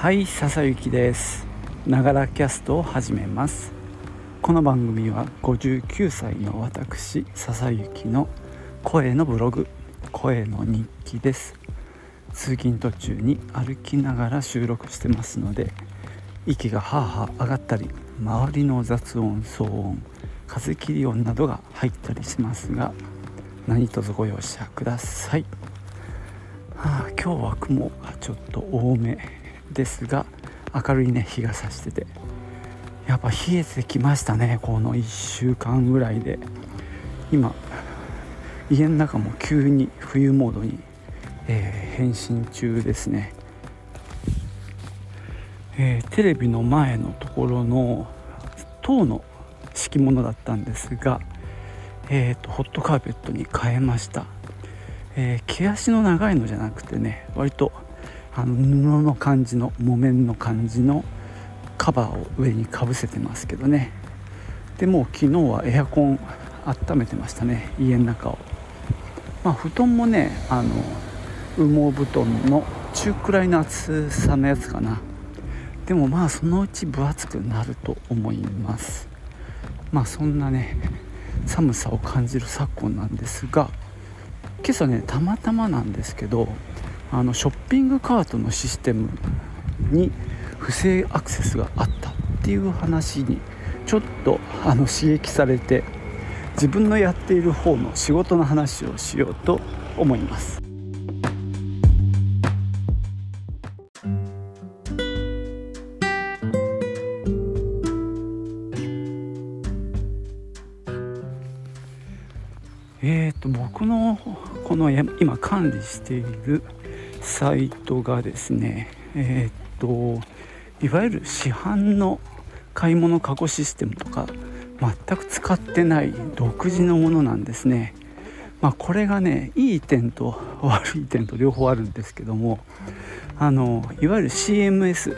はい笹雪です。ながらキャストを始めます。この番組は59歳の私笹雪の声のブログ声の日記です。通勤途中に歩きながら収録してますので息がはあはあ上がったり周りの雑音騒音風切り音などが入ったりしますが何卒ご容赦ください、はあ、今日は雲がちょっと多め。ですが明るいね日が差してて。やっぱ冷えてきましたねこの1週間ぐらいで。今家の中も急に冬モードに、えー、変身中ですね、えー、テレビの前のところの塔の敷物だったんですが、えーと、ホットカーペットに変えました、えー、毛足の長いのじゃなくてね割とあの布の感じの木綿の感じのカバーを上にかぶせてますけどね。でもう昨日はエアコン温めてましたね。家の中を。まあ布団もねあの羽毛布団の中くらいの厚さのやつかな。でもまあそのうち分厚くなると思います。まあそんなね寒さを感じる昨今なんですが今朝ねたまたまなんですけどあのショッピングカートのシステムに不正アクセスがあったっていう話にちょっとあの刺激されて自分のやっている方の仕事の話をしようと思います。えーと僕のこの今管理しているサイトがですねえっ、といわゆる市販の買い物カゴシステムとか全く使ってない独自のものなんですね。まあ、これがねいい点と悪い点と両方あるんですけどもあのいわゆる CMS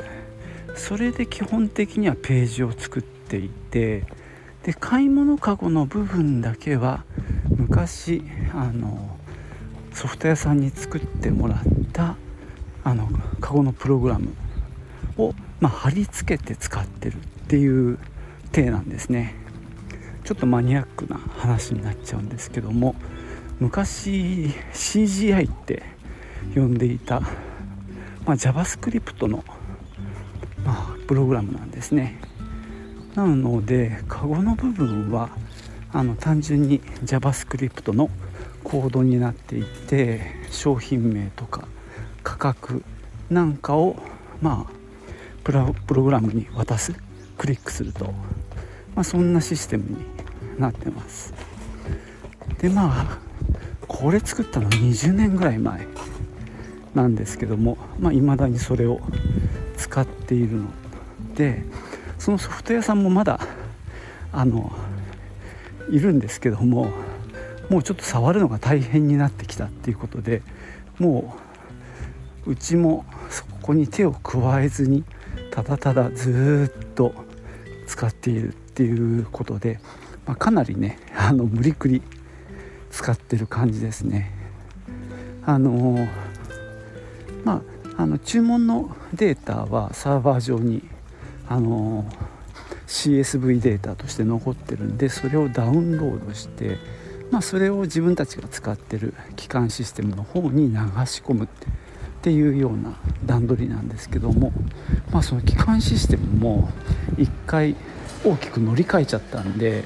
それで基本的にはページを作っていてで買い物かごの部分だけは昔あのソフト屋さんに作ってもらったあのカゴのプログラムを、まあ、貼り付けて使ってるっていう体なんですね。ちょっとマニアックな話になっちゃうんですけども昔 CGI って呼んでいた、まあ、JavaScript の、まあ、プログラムなんですね。なのでカゴの部分はあの単純に JavaScript のコードになっていて商品名とか価格なんかをまあプログラムに渡すクリックすると、まあ、そんなシステムになってます。でまあこれ作ったの20年ぐらい前なんですけどもいまあ、未だにそれを使っているのでそのソフト屋さんもまだあのいるんですけどももうちょっと触るのが大変になってきたっていうことでもううちもそこに手を加えずにただただずっと使っているっていうことで、まあ、かなりねあの無理くり使ってる感じですね。あのまあ、あの注文のデータはサーバー上にあのー CSV データとして残ってるんでそれをダウンロードして、まあ、それを自分たちが使ってる基幹システムの方に流し込むってっていうような段取りなんですけども、まあ、その基幹システムも1回大きく乗り換えちゃったんで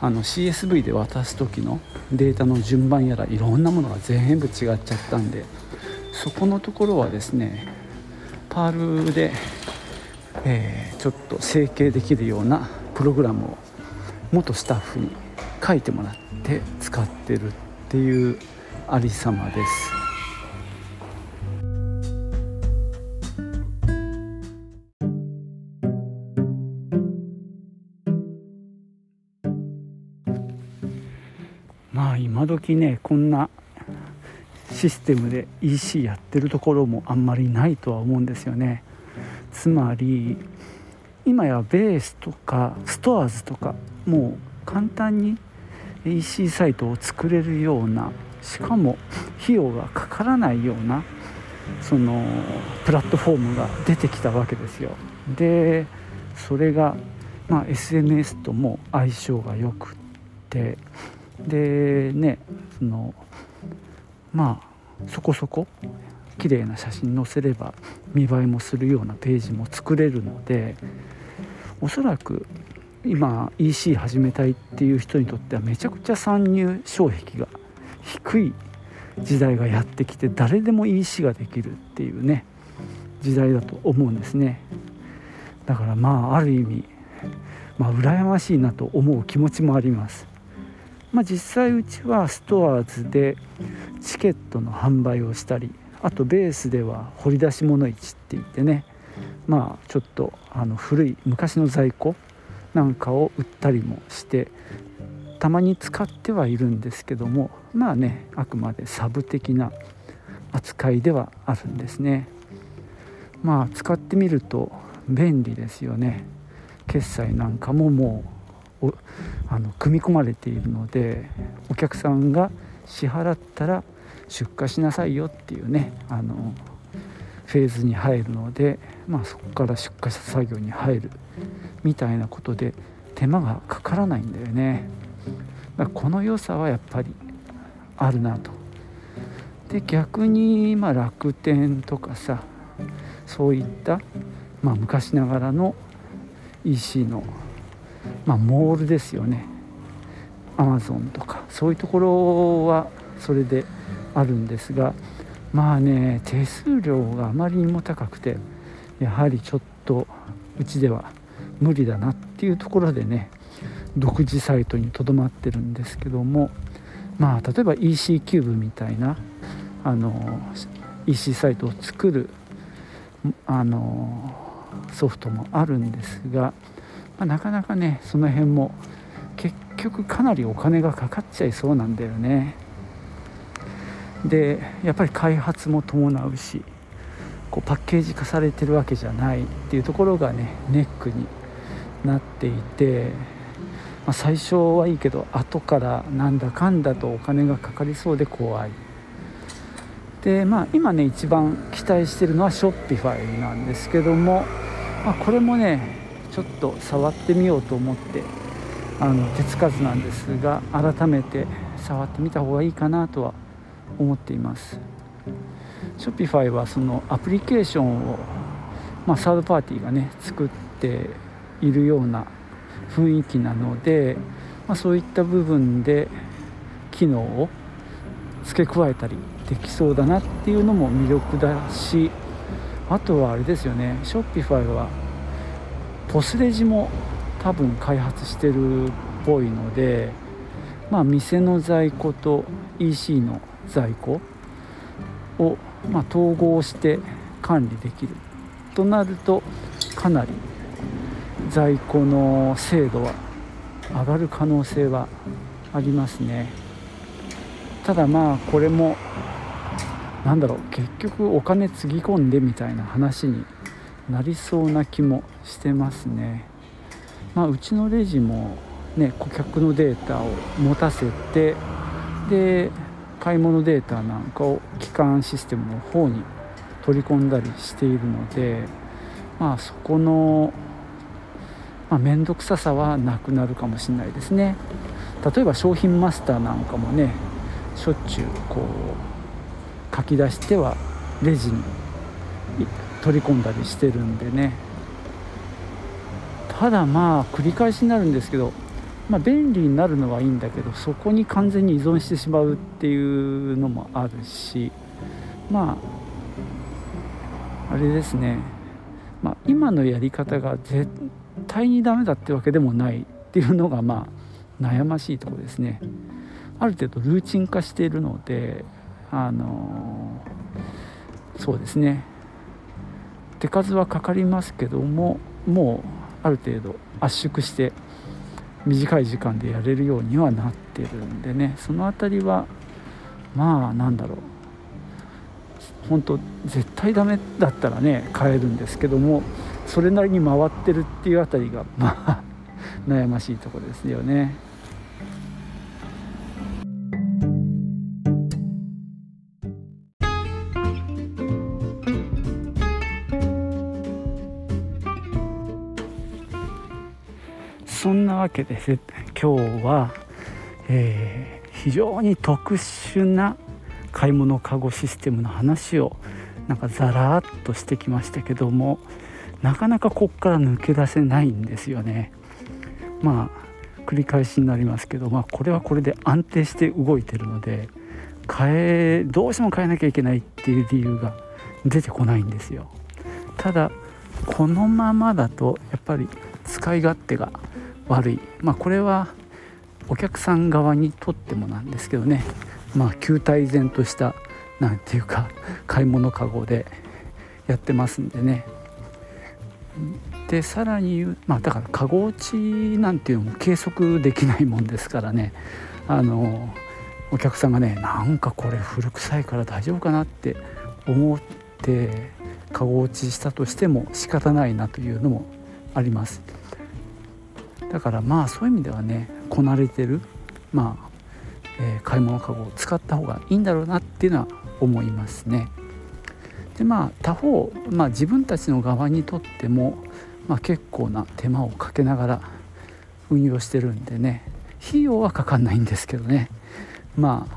あの CSV で渡す時のデータの順番やらいろんなものが全部違っちゃったんでそこのところはですねパールでえー、ちょっと整形できるようなプログラムを元スタッフに書いてもらって使ってるっていうありさまです。ねこんなシステムで EC やってるところもあんまりないとは思うんですよね。つまり今やベースとかストアーズとかもう簡単に EC サイトを作れるようなしかも費用がかからないようなそのプラットフォームが出てきたわけですよでそれが、まあ、SNS とも相性がよくってでねそのまあそこそこ綺麗な写真載せれば見栄えもするようなページも作れるのでおそらく今 EC 始めたいっていう人にとってはめちゃくちゃ参入障壁が低い時代がやってきて誰でも EC ができるっていうね時代だと思うんですね。だからまあある意味まあ羨ましいなと思う気持ちもあります。まあ実際うちはストアーズでチケットの販売をしたりあとベースでは掘り出し物市って言ってねまあちょっとあの古い昔の在庫なんかを売ったりもしてたまに使ってはいるんですけどもまあねあくまでサブ的な扱いではあるんですね。まあ使ってみると便利ですよね。決済なんかももうあの組み込まれているのでお客さんが支払ったら出荷しなさいよっていうねあのフェーズに入るので、まあ、そこから出荷作業に入るみたいなことで手間がかからないんだよね。だからこの良さはやっぱりあるなと。で逆にま楽天とかさそういった、まあ、昔ながらの EC の、まあ、モールですよね。アマゾンとかそういうところはそれであるんですがまあね手数料があまりにも高くてやはりちょっとうちでは無理だなっていうところでね独自サイトにとどまってるんですけどもまあ例えば EC キューブみたいなあの EC サイトを作るあのソフトもあるんですが、まあ、なかなかねその辺も結局かなりお金がかかっちゃいそうなんだよね。でやっぱり開発も伴うしこうパッケージ化されてるわけじゃないっていうところがねネックになっていて、まあ、最初はいいけど後からなんだかんだとお金がかかりそうで怖い。でまあ今ね一番期待してるのはショッピファイなんですけども、まあ、これもねちょっと触ってみようと思ってあの手つかずなんですが改めて触ってみた方がいいかなとは思っています。ショッピファイはそのアプリケーションを、まあ、サードパーティーがね作っているような雰囲気なので、まあ、そういった部分で機能を付け加えたりできそうだなっていうのも魅力だしあとはあれですよね。ショッピファイはポスレジも多分開発してるっぽいのでまあ店の在庫と EC の在庫を、ま、統合して管理できるとなるとかなり在庫の精度は上がる可能性はありますね。ただまあこれもなんだろう結局お金つぎ込んでみたいな話になりそうな気もしてますね。まあうちのレジもね顧客のデータを持たせてで買い物データなんかを基幹システムの方に取り込んだりしているのでまあそこのまあ、くささはなくなるかもしれないですね。例えば商品マスターなんかもねしょっちゅうこう書き出してはレジに取り込んだりしてるんでね。ただまあ繰り返しになるんですけどまあ、便利になるのはいいんだけどそこに完全に依存してしまうっていうのもあるしまああれですね、まあ、今のやり方が絶対にダメだってわけでもないっていうのがまあ悩ましいところですね。ある程度ルーチン化しているのであのそうですね。手数はかかりますけどももうある程度圧縮して短い時間でやれるようにはなってるんでねその辺りはまあなんだろう本当絶対ダメだったらね買えるんですけどもそれなりに回ってるっていうあたりがまあ悩ましいところですよね。わけです今日は、えー、非常に特殊な買い物かごシステムの話をなんかザラーっとしてきましたけどもなかなかこっから抜け出せないんですよね。まあ繰り返しになりますけど、まあ、これはこれで安定して動いてるので変えどうしても変えなきゃいけないっていう理由が出てこないんですよ。ただこのままだとやっぱり使い勝手が悪い。まあこれはお客さん側にとってもなんですけどね。まあ球体然とした何ていうか 買い物かごでやってますんでね。でさらに言うまあだからかご落ちなんていうのも計測できないもんですからね。あのお客さんがねなんかこれ古臭いから大丈夫かなって思ってかご落ちしたとしても仕方ないなというのもあります。だからまあそういう意味ではねこなれてるまあ、えー、買い物かごを使った方がいいんだろうなっていうのは思いますね。でまあ他方、まあ、自分たちの側にとっても、まあ、結構な手間をかけながら運用してるんでね費用はかかんないんですけどね。まあ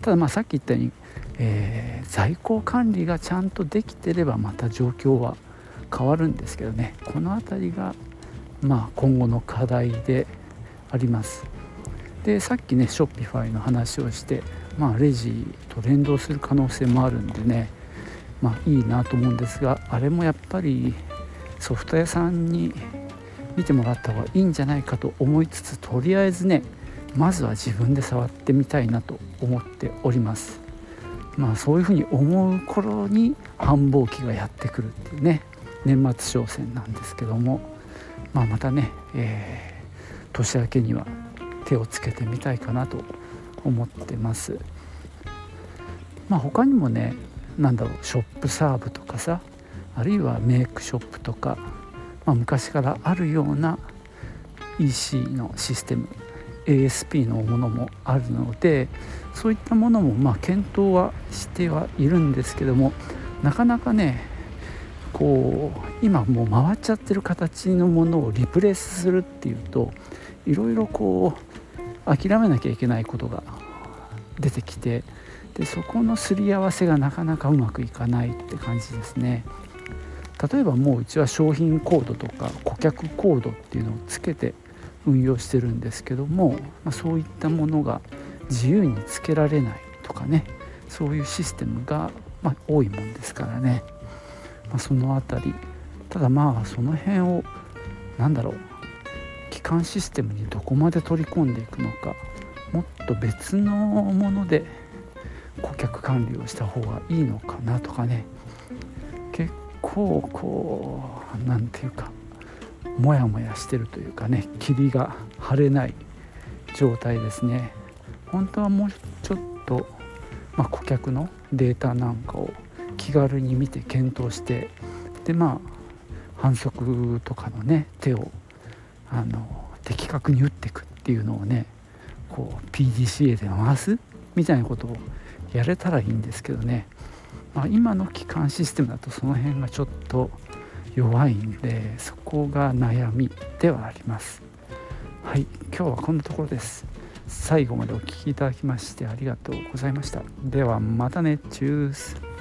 ただまあさっき言ったように、えー、在庫管理がちゃんとできてればまた状況は変わるんですけどね。この辺りがまあ今後の課題であります。でさっきねショッピファイの話をしてまあレジと連動する可能性もあるんでねまあいいなと思うんですがあれもやっぱりソフト屋さんに見てもらった方がいいんじゃないかと思いつつとりあえずねまずは自分で触ってみたいなと思っております。まあそういうふうに思う頃に繁忙期がやってくるっていうね年末商戦なんですけども、まあ、またね、えー、年明けには手をつけてみたいかなと思ってます。まあ他にもね何だろうショップサーブとかさあるいはメイクショップとか、まあ、昔からあるような EC のシステム ASP のものもあるのでそういったものもまあ検討はしてはいるんですけどもなかなかねこう今もう回っちゃってる形のものをリプレイスするっていうといろいろこう諦めなきゃいけないことが出てきてでそこのすり合わせがなかなかうまくいかないって感じですね。例えばもううちは商品コードとか顧客コードっていうのをつけて運用してるんですけども、まあ、そういったものが自由につけられないとかねそういうシステムが、まあ、多いもんですからね、まあ、その辺り。ただまあその辺を何だろう。基幹システムにどこまで取り込んでいくのか。もっと別のもので顧客管理をした方がいいのかなとかね。結構こう何て言うか。モヤモヤしてるというかね。霧が晴れない状態ですね。本当はもうちょっと、まあ、顧客のデータなんかを気軽に見て検討してでまあ反則とかのね手をあの的確に打っていくっていうのをねこう PDCA で回すみたいなことをやれたらいいんですけどね、まあ、今の基幹システムだとその辺がちょっと弱いんでそこが悩みではあります。はい今日はこんなところです。最後までお聴きいただきましてありがとうございました。ではまたね。チュース。